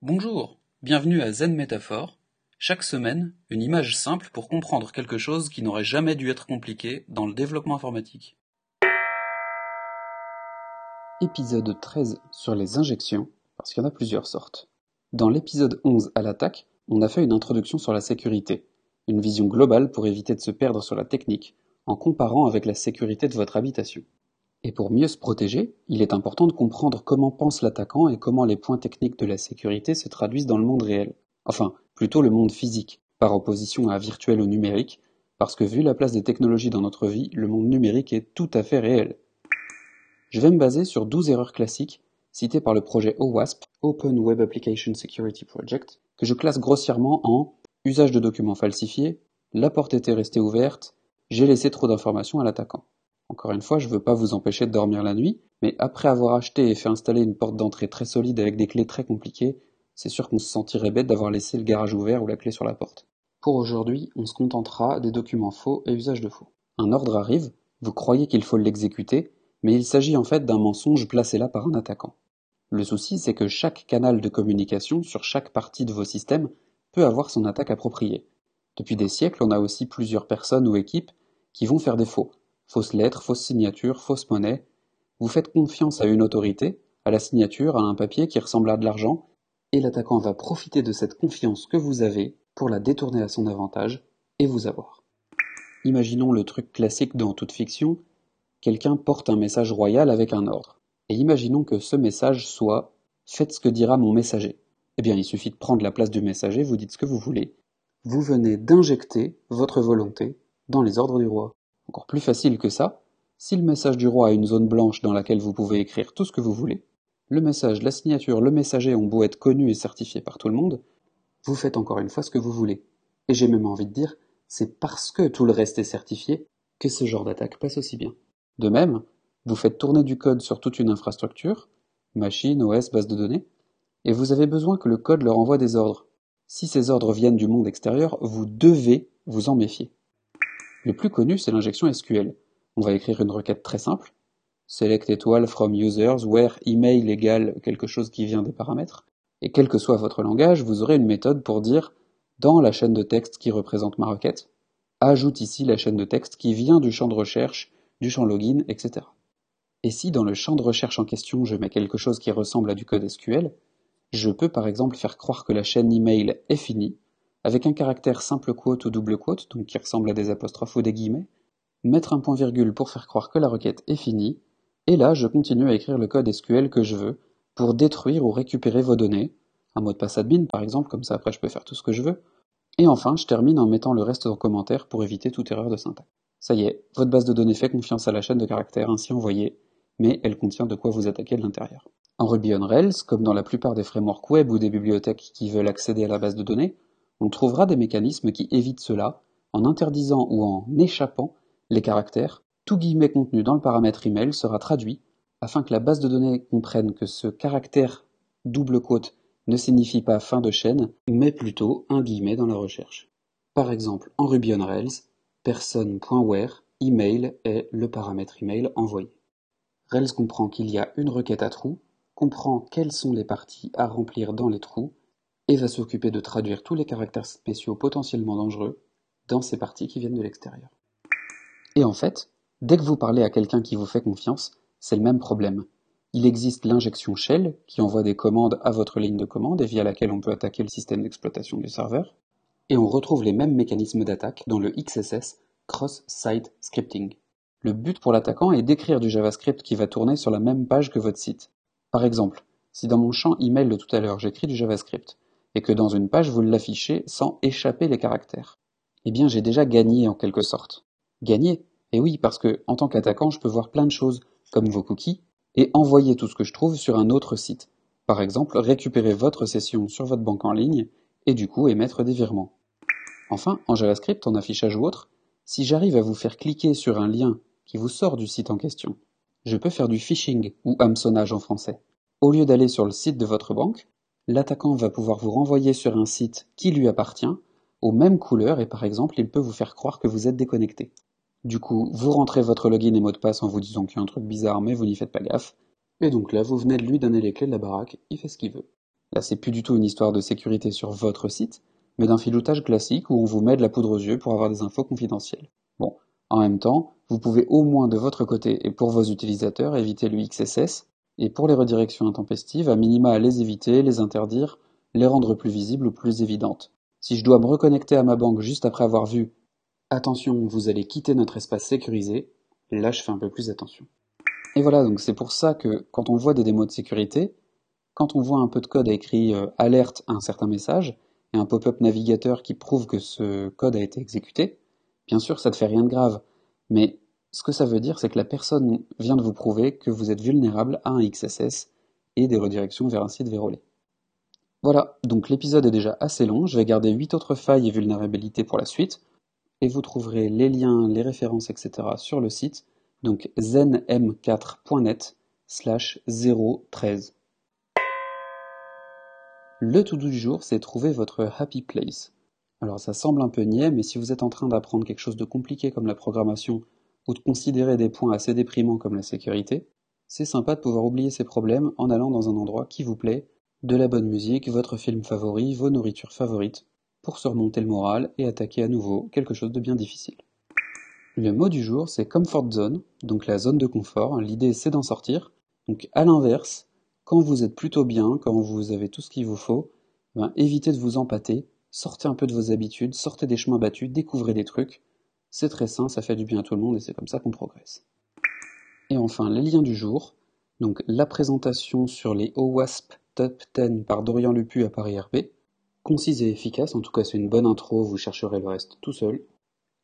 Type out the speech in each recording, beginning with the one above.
Bonjour, bienvenue à Zen Métaphore. Chaque semaine, une image simple pour comprendre quelque chose qui n'aurait jamais dû être compliqué dans le développement informatique. Épisode 13 sur les injections, parce qu'il y en a plusieurs sortes. Dans l'épisode 11 à l'attaque, on a fait une introduction sur la sécurité, une vision globale pour éviter de se perdre sur la technique, en comparant avec la sécurité de votre habitation. Et pour mieux se protéger, il est important de comprendre comment pense l'attaquant et comment les points techniques de la sécurité se traduisent dans le monde réel. Enfin, plutôt le monde physique, par opposition à virtuel ou numérique, parce que vu la place des technologies dans notre vie, le monde numérique est tout à fait réel. Je vais me baser sur 12 erreurs classiques citées par le projet OWASP, Open Web Application Security Project, que je classe grossièrement en usage de documents falsifiés, la porte était restée ouverte, j'ai laissé trop d'informations à l'attaquant. Encore une fois, je ne veux pas vous empêcher de dormir la nuit, mais après avoir acheté et fait installer une porte d'entrée très solide avec des clés très compliquées, c'est sûr qu'on se sentirait bête d'avoir laissé le garage ouvert ou la clé sur la porte. Pour aujourd'hui, on se contentera des documents faux et usage de faux. Un ordre arrive, vous croyez qu'il faut l'exécuter, mais il s'agit en fait d'un mensonge placé là par un attaquant. Le souci, c'est que chaque canal de communication sur chaque partie de vos systèmes peut avoir son attaque appropriée. Depuis des siècles, on a aussi plusieurs personnes ou équipes qui vont faire des faux, fausses lettres, fausses signatures, fausses monnaies. Vous faites confiance à une autorité, à la signature, à un papier qui ressemble à de l'argent, et l'attaquant va profiter de cette confiance que vous avez pour la détourner à son avantage et vous avoir. Imaginons le truc classique dans toute fiction, quelqu'un porte un message royal avec un ordre. Et imaginons que ce message soit Faites ce que dira mon messager. Eh bien, il suffit de prendre la place du messager, vous dites ce que vous voulez. Vous venez d'injecter votre volonté dans les ordres du roi. Encore plus facile que ça, si le message du roi a une zone blanche dans laquelle vous pouvez écrire tout ce que vous voulez, le message, la signature, le messager ont beau être connus et certifiés par tout le monde, vous faites encore une fois ce que vous voulez. Et j'ai même envie de dire, c'est parce que tout le reste est certifié que ce genre d'attaque passe aussi bien. De même, vous faites tourner du code sur toute une infrastructure, machine, OS, base de données, et vous avez besoin que le code leur envoie des ordres. Si ces ordres viennent du monde extérieur, vous devez vous en méfier. Le plus connu, c'est l'injection SQL. On va écrire une requête très simple. Select étoile from users where email égale quelque chose qui vient des paramètres. Et quel que soit votre langage, vous aurez une méthode pour dire dans la chaîne de texte qui représente ma requête, ajoute ici la chaîne de texte qui vient du champ de recherche, du champ login, etc. Et si dans le champ de recherche en question je mets quelque chose qui ressemble à du code SQL, je peux par exemple faire croire que la chaîne email est finie, avec un caractère simple quote ou double quote, donc qui ressemble à des apostrophes ou des guillemets, mettre un point virgule pour faire croire que la requête est finie, et là je continue à écrire le code SQL que je veux pour détruire ou récupérer vos données, un mot de passe admin par exemple, comme ça après je peux faire tout ce que je veux, et enfin je termine en mettant le reste en commentaire pour éviter toute erreur de syntaxe. Ça y est, votre base de données fait confiance à la chaîne de caractères ainsi envoyée, mais elle contient de quoi vous attaquer de l'intérieur. En Ruby on Rails, comme dans la plupart des frameworks web ou des bibliothèques qui veulent accéder à la base de données, on trouvera des mécanismes qui évitent cela en interdisant ou en échappant les caractères. Tout guillemet contenu dans le paramètre email sera traduit afin que la base de données comprenne que ce caractère double quote ne signifie pas fin de chaîne, mais plutôt un guillemet dans la recherche. Par exemple, en Ruby on Rails, person.where email est le paramètre email envoyé. Rails comprend qu'il y a une requête à trous, comprend quelles sont les parties à remplir dans les trous et va s'occuper de traduire tous les caractères spéciaux potentiellement dangereux dans ces parties qui viennent de l'extérieur. Et en fait, dès que vous parlez à quelqu'un qui vous fait confiance, c'est le même problème. Il existe l'injection shell qui envoie des commandes à votre ligne de commande et via laquelle on peut attaquer le système d'exploitation du serveur. Et on retrouve les mêmes mécanismes d'attaque dans le XSS Cross-Site Scripting. Le but pour l'attaquant est d'écrire du JavaScript qui va tourner sur la même page que votre site. Par exemple, si dans mon champ email de tout à l'heure j'écris du JavaScript, et que dans une page vous l'affichez sans échapper les caractères. Eh bien j'ai déjà gagné en quelque sorte. Gagné? Eh oui, parce que en tant qu'attaquant, je peux voir plein de choses, comme vos cookies, et envoyer tout ce que je trouve sur un autre site. Par exemple, récupérer votre session sur votre banque en ligne, et du coup émettre des virements. Enfin, en JavaScript, en affichage ou autre, si j'arrive à vous faire cliquer sur un lien qui vous sort du site en question, je peux faire du phishing ou hameçonnage en français. Au lieu d'aller sur le site de votre banque, l'attaquant va pouvoir vous renvoyer sur un site qui lui appartient, aux mêmes couleurs, et par exemple, il peut vous faire croire que vous êtes déconnecté. Du coup, vous rentrez votre login et mot de passe en vous disant qu'il y a un truc bizarre, mais vous n'y faites pas gaffe. Et donc là, vous venez de lui donner les clés de la baraque, il fait ce qu'il veut. Là, c'est plus du tout une histoire de sécurité sur votre site, mais d'un filoutage classique où on vous met de la poudre aux yeux pour avoir des infos confidentielles. Bon, en même temps, vous pouvez au moins de votre côté et pour vos utilisateurs éviter le XSS, et pour les redirections intempestives, à minima les éviter, les interdire, les rendre plus visibles ou plus évidentes. Si je dois me reconnecter à ma banque juste après avoir vu Attention, vous allez quitter notre espace sécurisé, là je fais un peu plus attention. Et voilà, donc c'est pour ça que quand on voit des démos de sécurité, quand on voit un peu de code écrit euh, alerte à un certain message, et un pop-up navigateur qui prouve que ce code a été exécuté, bien sûr ça ne fait rien de grave, mais ce que ça veut dire c'est que la personne vient de vous prouver que vous êtes vulnérable à un XSS et des redirections vers un site vérolé. Voilà, donc l'épisode est déjà assez long, je vais garder 8 autres failles et vulnérabilités pour la suite, et vous trouverez les liens, les références, etc. sur le site, donc zenm4.net slash 013. Le to-do du jour, c'est trouver votre happy place. Alors ça semble un peu niais, mais si vous êtes en train d'apprendre quelque chose de compliqué comme la programmation, ou de considérer des points assez déprimants comme la sécurité, c'est sympa de pouvoir oublier ces problèmes en allant dans un endroit qui vous plaît, de la bonne musique, votre film favori, vos nourritures favorites, pour se remonter le moral et attaquer à nouveau quelque chose de bien difficile. Le mot du jour, c'est comfort zone, donc la zone de confort. L'idée, c'est d'en sortir. Donc à l'inverse, quand vous êtes plutôt bien, quand vous avez tout ce qu'il vous faut, ben, évitez de vous empâter, sortez un peu de vos habitudes, sortez des chemins battus, découvrez des trucs. C'est très sain, ça fait du bien à tout le monde et c'est comme ça qu'on progresse. Et enfin, les liens du jour. Donc la présentation sur les OWASP Top 10 par Dorian Lupu à Paris RP. Concise et efficace, en tout cas c'est une bonne intro, vous chercherez le reste tout seul.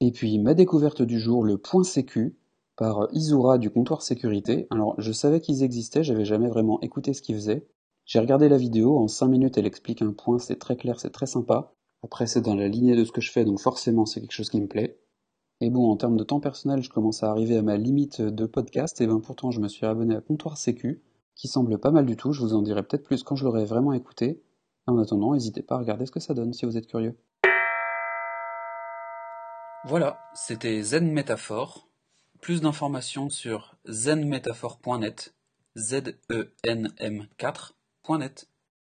Et puis ma découverte du jour, le point sécu, par Isura du comptoir sécurité. Alors je savais qu'ils existaient, j'avais jamais vraiment écouté ce qu'ils faisaient. J'ai regardé la vidéo, en 5 minutes elle explique un point, c'est très clair, c'est très sympa. Après c'est dans la lignée de ce que je fais, donc forcément c'est quelque chose qui me plaît. Et bon, en termes de temps personnel, je commence à arriver à ma limite de podcast, et ben pourtant je me suis abonné à Comptoir Sécu, qui semble pas mal du tout, je vous en dirai peut-être plus quand je l'aurai vraiment écouté. En attendant, n'hésitez pas à regarder ce que ça donne si vous êtes curieux. Voilà, c'était Zen Métaphore. Plus d'informations sur zenmetaphore.net, z e n m 4.net.